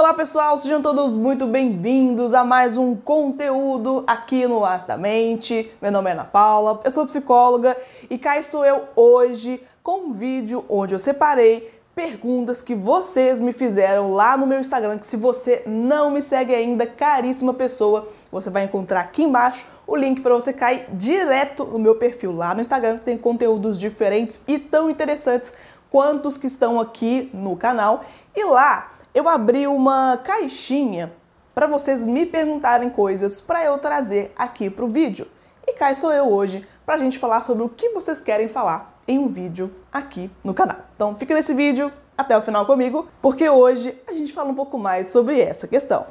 Olá pessoal, sejam todos muito bem-vindos a mais um conteúdo aqui no As da Mente. Meu nome é Ana Paula, eu sou psicóloga e cá estou eu hoje com um vídeo onde eu separei perguntas que vocês me fizeram lá no meu Instagram, que se você não me segue ainda, caríssima pessoa, você vai encontrar aqui embaixo o link para você cair direto no meu perfil lá no Instagram, que tem conteúdos diferentes e tão interessantes quanto os que estão aqui no canal. E lá eu abri uma caixinha para vocês me perguntarem coisas para eu trazer aqui para o vídeo. E cá sou eu hoje para a gente falar sobre o que vocês querem falar em um vídeo aqui no canal. Então fica nesse vídeo até o final comigo, porque hoje a gente fala um pouco mais sobre essa questão.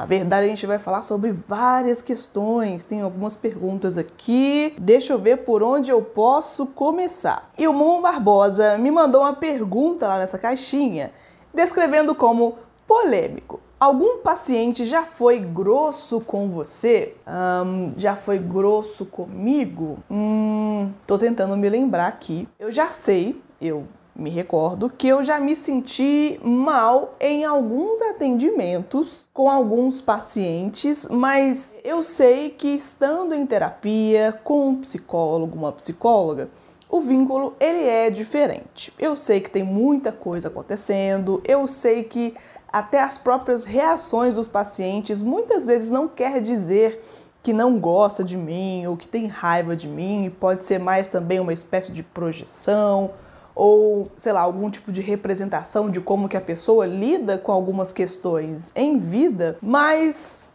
Na verdade, a gente vai falar sobre várias questões. Tem algumas perguntas aqui. Deixa eu ver por onde eu posso começar. E o Mon Barbosa me mandou uma pergunta lá nessa caixinha, descrevendo como polêmico. Algum paciente já foi grosso com você? Um, já foi grosso comigo? Hum, tô tentando me lembrar aqui. Eu já sei, eu me recordo que eu já me senti mal em alguns atendimentos com alguns pacientes, mas eu sei que estando em terapia com um psicólogo, uma psicóloga, o vínculo ele é diferente. Eu sei que tem muita coisa acontecendo, eu sei que até as próprias reações dos pacientes muitas vezes não quer dizer que não gosta de mim ou que tem raiva de mim, pode ser mais também uma espécie de projeção ou, sei lá, algum tipo de representação de como que a pessoa lida com algumas questões em vida, mas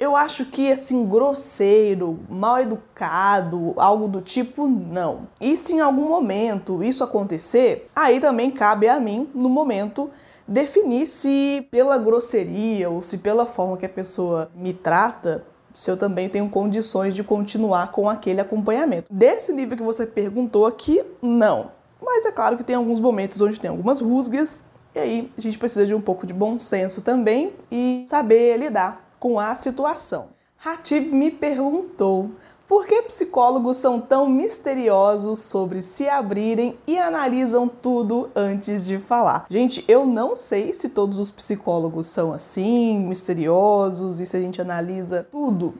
eu acho que assim, grosseiro, mal educado, algo do tipo, não. E se em algum momento isso acontecer, aí também cabe a mim, no momento, definir se pela grosseria ou se pela forma que a pessoa me trata, se eu também tenho condições de continuar com aquele acompanhamento. Desse nível que você perguntou aqui, não. Mas é claro que tem alguns momentos onde tem algumas rusgas, e aí a gente precisa de um pouco de bom senso também e saber lidar com a situação. Hatib me perguntou por que psicólogos são tão misteriosos sobre se abrirem e analisam tudo antes de falar? Gente, eu não sei se todos os psicólogos são assim, misteriosos, e se a gente analisa tudo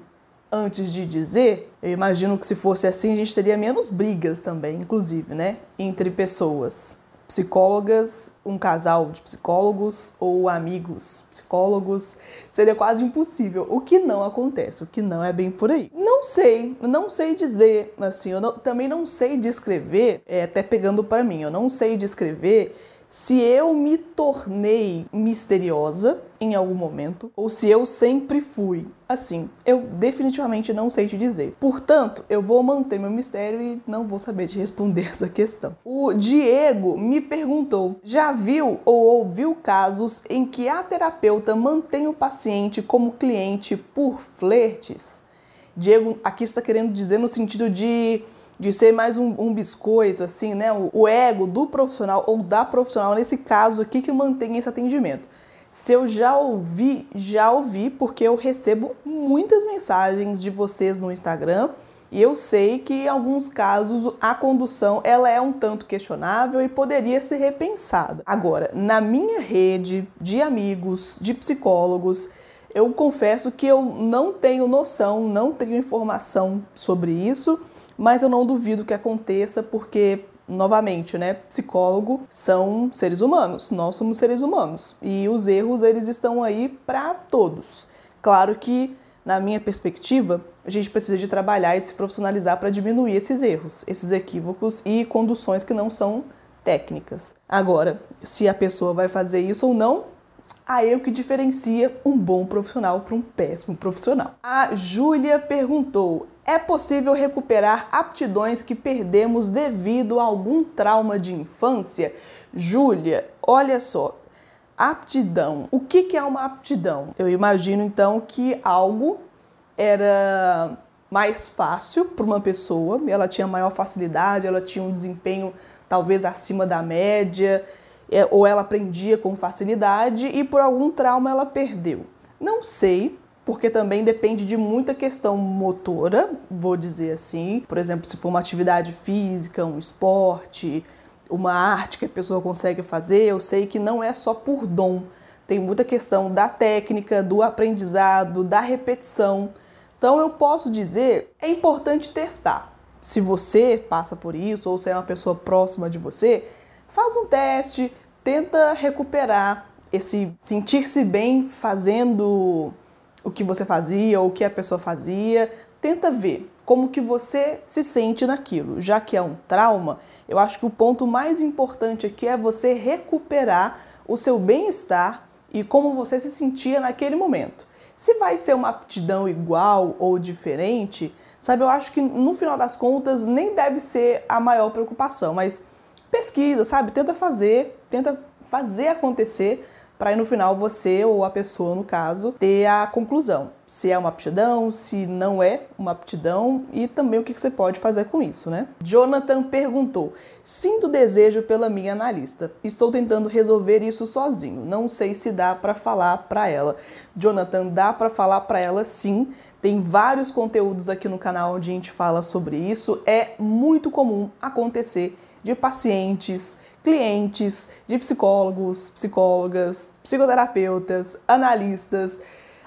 antes de dizer. Eu imagino que se fosse assim, a gente teria menos brigas também, inclusive, né? Entre pessoas psicólogas, um casal de psicólogos ou amigos psicólogos, seria quase impossível, o que não acontece, o que não é bem por aí. Não sei, não sei dizer, assim, eu não, também não sei descrever, é, até pegando para mim, eu não sei descrever se eu me tornei misteriosa em algum momento ou se eu sempre fui assim. Eu definitivamente não sei te dizer. Portanto, eu vou manter meu mistério e não vou saber te responder essa questão. O Diego me perguntou: já viu ou ouviu casos em que a terapeuta mantém o paciente como cliente por flertes? Diego aqui está querendo dizer no sentido de de ser mais um, um biscoito, assim, né? O, o, ego do profissional ou da profissional, nesse caso aqui, que mantém esse atendimento. Se eu já ouvi, já ouvi, porque eu recebo muitas mensagens de vocês no Instagram e eu sei que em alguns casos a condução ela é um tanto questionável e poderia ser repensada. Agora, na minha rede de amigos, de psicólogos, eu confesso que eu não tenho noção, não tenho informação sobre isso mas eu não duvido que aconteça porque novamente, né, psicólogo são seres humanos, nós somos seres humanos e os erros eles estão aí para todos. Claro que na minha perspectiva, a gente precisa de trabalhar e se profissionalizar para diminuir esses erros, esses equívocos e conduções que não são técnicas. Agora, se a pessoa vai fazer isso ou não, aí é o que diferencia um bom profissional para um péssimo profissional. A Júlia perguntou: é possível recuperar aptidões que perdemos devido a algum trauma de infância? Júlia, olha só. Aptidão. O que é uma aptidão? Eu imagino então que algo era mais fácil para uma pessoa, ela tinha maior facilidade, ela tinha um desempenho talvez acima da média, é, ou ela aprendia com facilidade e por algum trauma ela perdeu. Não sei porque também depende de muita questão motora, vou dizer assim. Por exemplo, se for uma atividade física, um esporte, uma arte que a pessoa consegue fazer, eu sei que não é só por dom. Tem muita questão da técnica, do aprendizado, da repetição. Então eu posso dizer, é importante testar. Se você passa por isso ou se é uma pessoa próxima de você, faz um teste, tenta recuperar esse sentir-se bem fazendo o que você fazia ou o que a pessoa fazia, tenta ver como que você se sente naquilo. Já que é um trauma, eu acho que o ponto mais importante aqui é você recuperar o seu bem-estar e como você se sentia naquele momento. Se vai ser uma aptidão igual ou diferente, sabe, eu acho que no final das contas nem deve ser a maior preocupação, mas pesquisa, sabe? Tenta fazer, tenta fazer acontecer para aí no final você ou a pessoa, no caso, ter a conclusão. Se é uma aptidão, se não é uma aptidão e também o que você pode fazer com isso, né? Jonathan perguntou: Sinto desejo pela minha analista. Estou tentando resolver isso sozinho. Não sei se dá para falar para ela. Jonathan, dá para falar para ela sim. Tem vários conteúdos aqui no canal onde a gente fala sobre isso. É muito comum acontecer de pacientes clientes de psicólogos, psicólogas, psicoterapeutas, analistas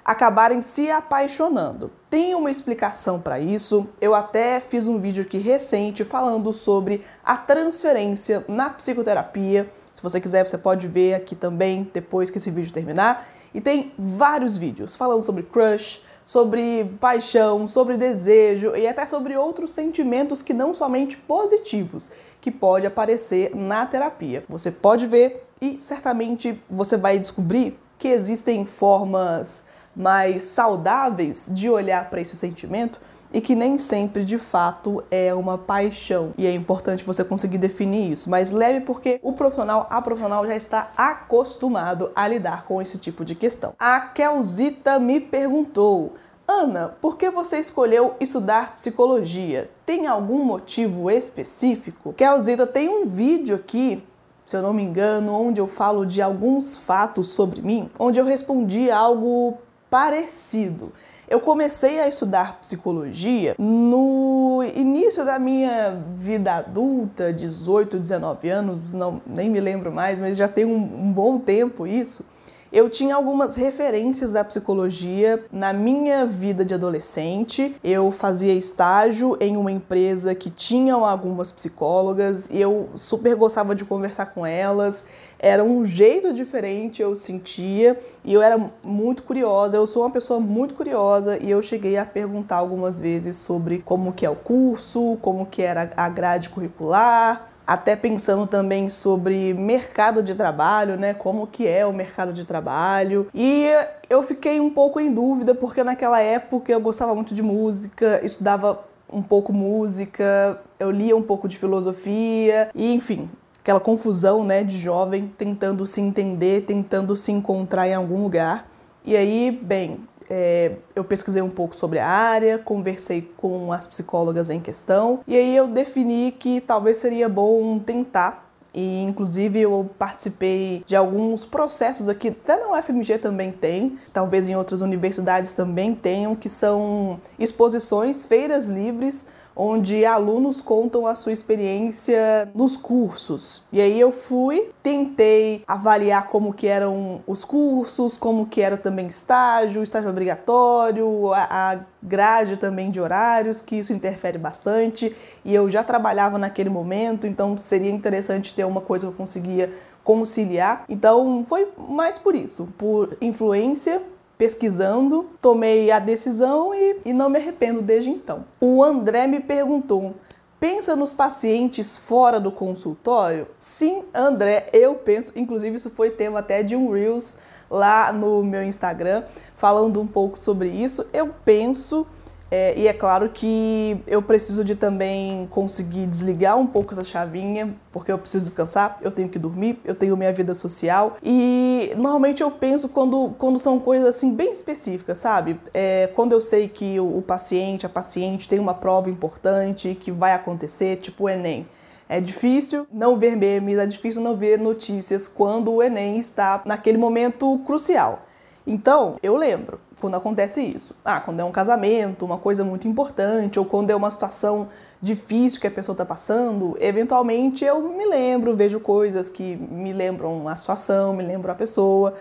acabarem se apaixonando. Tem uma explicação para isso. Eu até fiz um vídeo aqui recente falando sobre a transferência na psicoterapia. Se você quiser, você pode ver aqui também depois que esse vídeo terminar. E tem vários vídeos falando sobre crush, sobre paixão, sobre desejo e até sobre outros sentimentos que não somente positivos que pode aparecer na terapia. Você pode ver e certamente você vai descobrir que existem formas mais saudáveis de olhar para esse sentimento e que nem sempre de fato é uma paixão. E é importante você conseguir definir isso, mas leve porque o profissional, a profissional já está acostumado a lidar com esse tipo de questão. A Kelzita me perguntou: Ana, por que você escolheu estudar psicologia? Tem algum motivo específico? Kelzita tem um vídeo aqui se eu não me engano, onde eu falo de alguns fatos sobre mim, onde eu respondi algo parecido. Eu comecei a estudar psicologia no início da minha vida adulta, 18, 19 anos, não, nem me lembro mais, mas já tem um, um bom tempo isso eu tinha algumas referências da psicologia na minha vida de adolescente. Eu fazia estágio em uma empresa que tinha algumas psicólogas e eu super gostava de conversar com elas. Era um jeito diferente, eu sentia, e eu era muito curiosa. Eu sou uma pessoa muito curiosa e eu cheguei a perguntar algumas vezes sobre como que é o curso, como que era a grade curricular, até pensando também sobre mercado de trabalho, né? Como que é o mercado de trabalho. E eu fiquei um pouco em dúvida porque naquela época eu gostava muito de música, estudava um pouco música, eu lia um pouco de filosofia e enfim, aquela confusão, né, de jovem tentando se entender, tentando se encontrar em algum lugar. E aí, bem, é, eu pesquisei um pouco sobre a área, conversei com as psicólogas em questão e aí eu defini que talvez seria bom tentar. E inclusive eu participei de alguns processos aqui, até na UFMG também tem, talvez em outras universidades também tenham, que são exposições, feiras livres onde alunos contam a sua experiência nos cursos. E aí eu fui, tentei avaliar como que eram os cursos, como que era também estágio, estágio obrigatório, a, grade também de horários, que isso interfere bastante. E eu já trabalhava naquele momento, então seria interessante ter uma coisa que eu conseguia conciliar. Então foi mais por isso, por influência pesquisando, tomei a decisão e, e não me arrependo desde então. O André me perguntou: pensa nos pacientes fora do consultório? Sim, André, eu penso. Inclusive, isso foi tema até de um Reels lá no meu Instagram, falando um pouco sobre isso. Eu penso é, e é claro que eu preciso de também conseguir desligar um pouco essa chavinha, porque eu preciso descansar, eu tenho que dormir, eu tenho minha vida social. E normalmente eu penso quando, quando são coisas assim bem específicas, sabe? É, quando eu sei que o, o paciente, a paciente tem uma prova importante que vai acontecer, tipo o Enem. É difícil não ver memes, é difícil não ver notícias quando o Enem está naquele momento crucial. Então, eu lembro quando acontece isso. Ah, quando é um casamento, uma coisa muito importante, ou quando é uma situação difícil que a pessoa está passando, eventualmente eu me lembro, vejo coisas que me lembram a situação, me lembram a pessoa.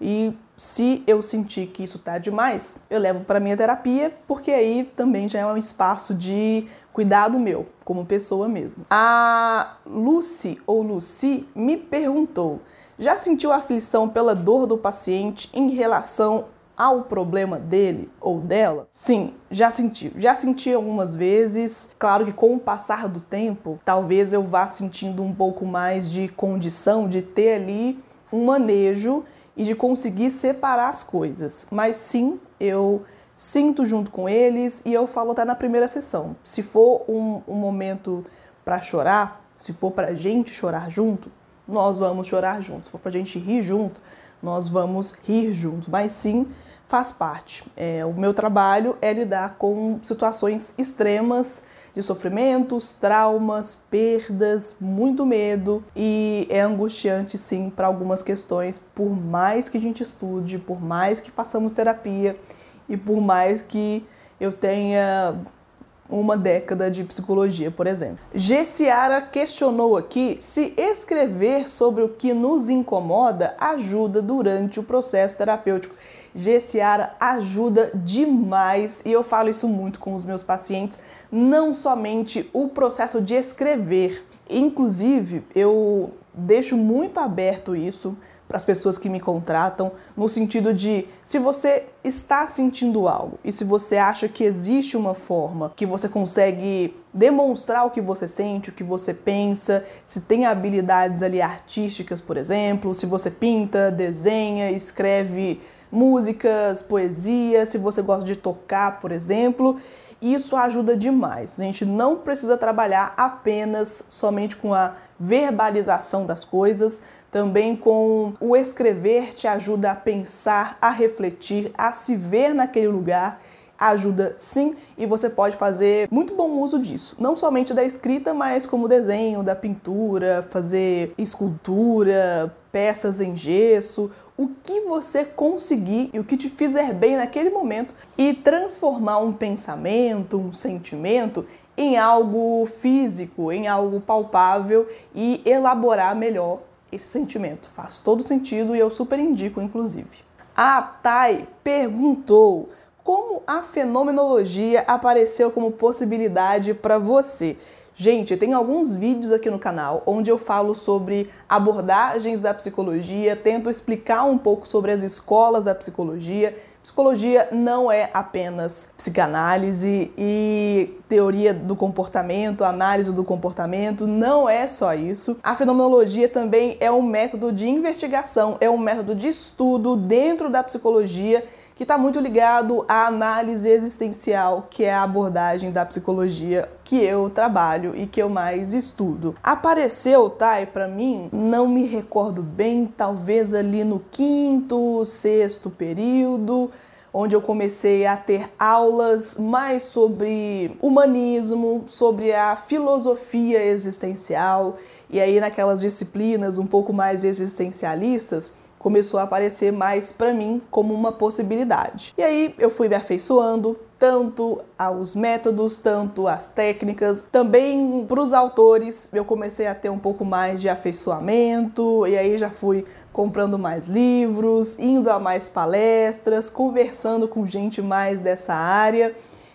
E se eu sentir que isso tá demais, eu levo para minha terapia, porque aí também já é um espaço de cuidado meu, como pessoa mesmo. A Lucy ou Lucy me perguntou: já sentiu aflição pela dor do paciente em relação ao problema dele ou dela? Sim, já senti. Já senti algumas vezes. Claro que com o passar do tempo, talvez eu vá sentindo um pouco mais de condição de ter ali um manejo e de conseguir separar as coisas. Mas sim, eu sinto junto com eles e eu falo até na primeira sessão. Se for um, um momento para chorar, se for para gente chorar junto, nós vamos chorar juntos. Se for para a gente rir junto, nós vamos rir juntos. Mas sim, faz parte. É, o meu trabalho é lidar com situações extremas de sofrimentos, traumas, perdas, muito medo e é angustiante sim para algumas questões, por mais que a gente estude, por mais que façamos terapia e por mais que eu tenha uma década de psicologia, por exemplo. Gessiara questionou aqui se escrever sobre o que nos incomoda ajuda durante o processo terapêutico. Gessiara ajuda demais e eu falo isso muito com os meus pacientes, não somente o processo de escrever. Inclusive, eu deixo muito aberto isso para as pessoas que me contratam, no sentido de se você está sentindo algo e se você acha que existe uma forma que você consegue demonstrar o que você sente, o que você pensa, se tem habilidades ali artísticas, por exemplo, se você pinta, desenha, escreve músicas, poesia, se você gosta de tocar, por exemplo, isso ajuda demais. A gente não precisa trabalhar apenas somente com a verbalização das coisas, também com o escrever te ajuda a pensar, a refletir, a se ver naquele lugar ajuda sim e você pode fazer muito bom uso disso. Não somente da escrita, mas como desenho, da pintura, fazer escultura, peças em gesso, o que você conseguir e o que te fizer bem naquele momento e transformar um pensamento, um sentimento em algo físico, em algo palpável e elaborar melhor esse sentimento. Faz todo sentido e eu super indico, inclusive. A Thay perguntou como a fenomenologia apareceu como possibilidade para você. Gente, tem alguns vídeos aqui no canal onde eu falo sobre abordagens da psicologia, tento explicar um pouco sobre as escolas da psicologia. Psicologia não é apenas psicanálise e teoria do comportamento, análise do comportamento, não é só isso. A fenomenologia também é um método de investigação, é um método de estudo dentro da psicologia que está muito ligado à análise existencial, que é a abordagem da psicologia que eu trabalho e que eu mais estudo. Apareceu, Thay, tá? para mim, não me recordo bem, talvez ali no quinto, sexto período, onde eu comecei a ter aulas mais sobre humanismo, sobre a filosofia existencial, e aí naquelas disciplinas um pouco mais existencialistas, começou a aparecer mais para mim como uma possibilidade. E aí eu fui me afeiçoando tanto aos métodos, tanto às técnicas, também para os autores eu comecei a ter um pouco mais de afeiçoamento e aí já fui comprando mais livros, indo a mais palestras, conversando com gente mais dessa área.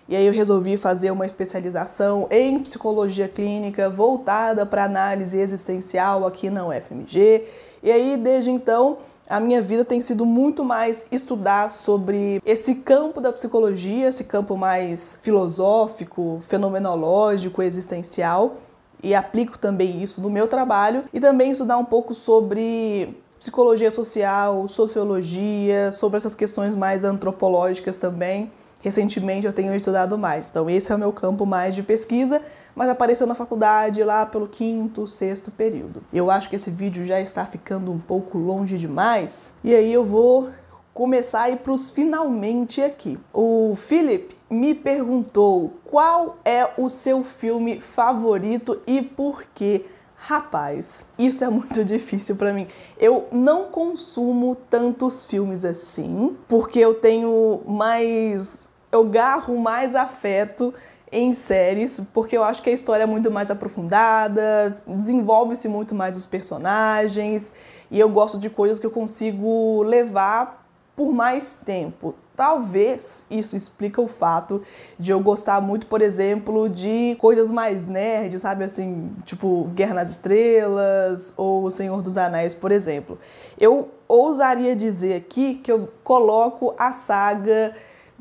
E aí eu resolvi fazer uma especialização em psicologia clínica voltada para análise existencial aqui na UFMG. E aí desde então a minha vida tem sido muito mais estudar sobre esse campo da psicologia, esse campo mais filosófico, fenomenológico, existencial, e aplico também isso no meu trabalho, e também estudar um pouco sobre psicologia social, sociologia, sobre essas questões mais antropológicas também recentemente eu tenho estudado mais. Então, esse é o meu campo mais de pesquisa, mas apareceu na faculdade lá pelo quinto, sexto período. Eu acho que esse vídeo já está ficando um pouco longe demais, e aí eu vou começar a ir para os finalmente aqui. O Philip me perguntou qual é o seu filme favorito e por quê. Rapaz, isso é muito difícil para mim. Eu não consumo tantos filmes assim, porque eu tenho mais. Eu garro mais afeto em séries, porque eu acho que a história é muito mais aprofundada, desenvolve-se muito mais os personagens, e eu gosto de coisas que eu consigo levar por mais tempo. Talvez isso explica o fato de eu gostar muito, por exemplo, de coisas mais nerds, sabe assim, tipo Guerra nas Estrelas ou O Senhor dos Anéis, por exemplo. Eu ousaria dizer aqui que eu coloco a saga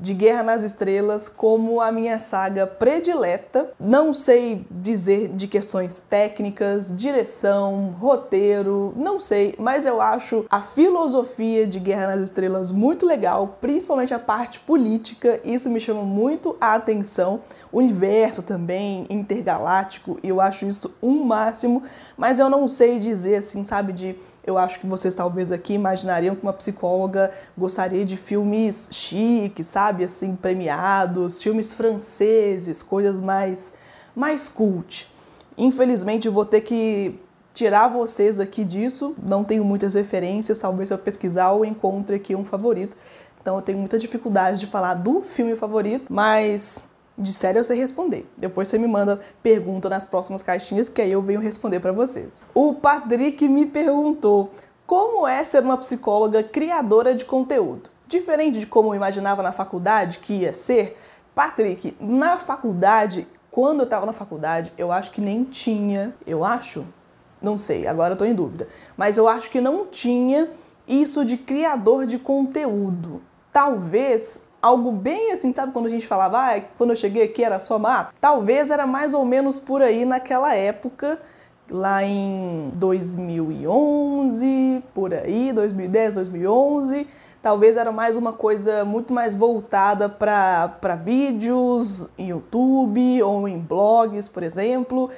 de Guerra nas Estrelas como a minha saga predileta. Não sei dizer de questões técnicas, direção, roteiro, não sei, mas eu acho a filosofia de Guerra nas Estrelas muito legal, principalmente a parte política, isso me chama muito a atenção. O universo também intergaláctico, eu acho isso um máximo, mas eu não sei dizer assim, sabe, de eu acho que vocês talvez aqui imaginariam que uma psicóloga gostaria de filmes chiques, sabe, assim, premiados, filmes franceses, coisas mais mais cult. Infelizmente vou ter que tirar vocês aqui disso, não tenho muitas referências, talvez se eu pesquisar eu encontre aqui um favorito. Então eu tenho muita dificuldade de falar do filme favorito, mas série eu sei responder. Depois você me manda pergunta nas próximas caixinhas que aí eu venho responder para vocês. O Patrick me perguntou como é ser uma psicóloga criadora de conteúdo. Diferente de como eu imaginava na faculdade que ia ser, Patrick, na faculdade, quando eu estava na faculdade, eu acho que nem tinha, eu acho, não sei, agora eu tô em dúvida, mas eu acho que não tinha isso de criador de conteúdo. Talvez algo bem assim, sabe quando a gente falava, ah, quando eu cheguei aqui era só mato? Talvez era mais ou menos por aí naquela época, lá em 2011, por aí, 2010, 2011. Talvez era mais uma coisa muito mais voltada para vídeos em YouTube ou em blogs, por exemplo.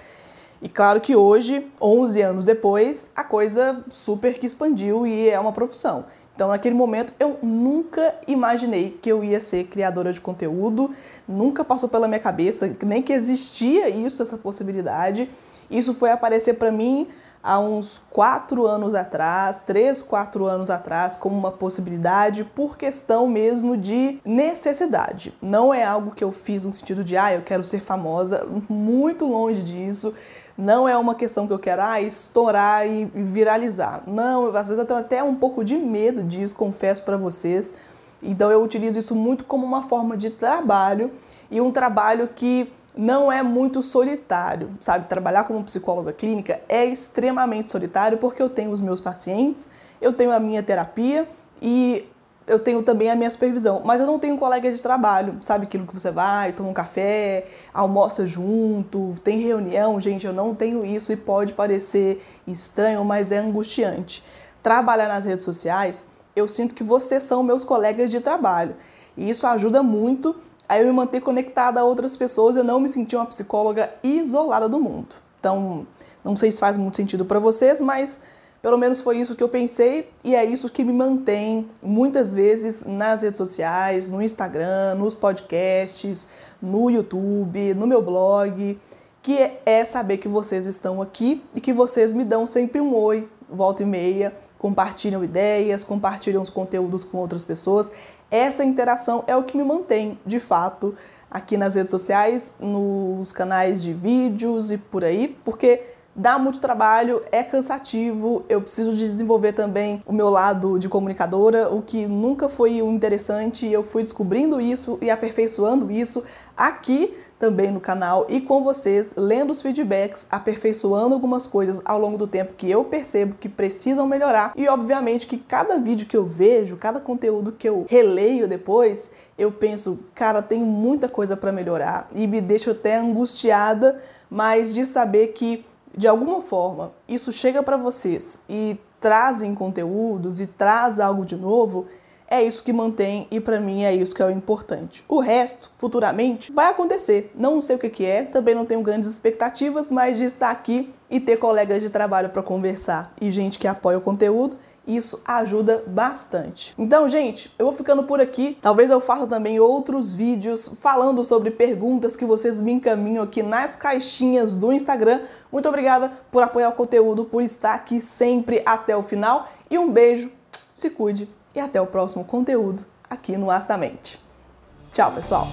E claro que hoje, 11 anos depois, a coisa super que expandiu e é uma profissão. Então, naquele momento, eu nunca imaginei que eu ia ser criadora de conteúdo, nunca passou pela minha cabeça nem que existia isso, essa possibilidade. Isso foi aparecer para mim há uns quatro anos atrás, três, quatro anos atrás, como uma possibilidade por questão mesmo de necessidade. Não é algo que eu fiz no sentido de, ah, eu quero ser famosa, muito longe disso. Não é uma questão que eu quero ah, estourar e viralizar. Não, às vezes eu tenho até um pouco de medo disso, confesso para vocês. Então eu utilizo isso muito como uma forma de trabalho e um trabalho que não é muito solitário, sabe? Trabalhar como psicóloga clínica é extremamente solitário porque eu tenho os meus pacientes, eu tenho a minha terapia e eu tenho também a minha supervisão, mas eu não tenho colega de trabalho, sabe aquilo que você vai, toma um café, almoça junto, tem reunião, gente, eu não tenho isso e pode parecer estranho, mas é angustiante. Trabalhar nas redes sociais, eu sinto que vocês são meus colegas de trabalho e isso ajuda muito a eu me manter conectada a outras pessoas e eu não me sentir uma psicóloga isolada do mundo. Então, não sei se faz muito sentido para vocês, mas pelo menos foi isso que eu pensei e é isso que me mantém muitas vezes nas redes sociais, no Instagram, nos podcasts, no YouTube, no meu blog, que é saber que vocês estão aqui e que vocês me dão sempre um oi, volta e meia, compartilham ideias, compartilham os conteúdos com outras pessoas. Essa interação é o que me mantém, de fato, aqui nas redes sociais, nos canais de vídeos e por aí, porque dá muito trabalho, é cansativo, eu preciso de desenvolver também o meu lado de comunicadora, o que nunca foi o interessante, eu fui descobrindo isso e aperfeiçoando isso aqui também no canal e com vocês, lendo os feedbacks, aperfeiçoando algumas coisas ao longo do tempo que eu percebo que precisam melhorar e obviamente que cada vídeo que eu vejo, cada conteúdo que eu releio depois, eu penso, cara, tem muita coisa para melhorar. E me deixa até angustiada, mas de saber que de alguma forma isso chega para vocês e trazem conteúdos e traz algo de novo, é isso que mantém e para mim é isso que é o importante. O resto, futuramente, vai acontecer. Não sei o que, que é, também não tenho grandes expectativas, mas de estar aqui e ter colegas de trabalho para conversar e gente que apoia o conteúdo, Isso ajuda bastante. Então, gente, eu vou ficando por aqui. Talvez eu faça também outros vídeos falando sobre perguntas que vocês me encaminham aqui nas caixinhas do Instagram. Muito obrigada por apoiar o conteúdo, por estar aqui sempre até o final. E um beijo, se cuide e até o próximo conteúdo aqui no Astamente. Tchau, pessoal!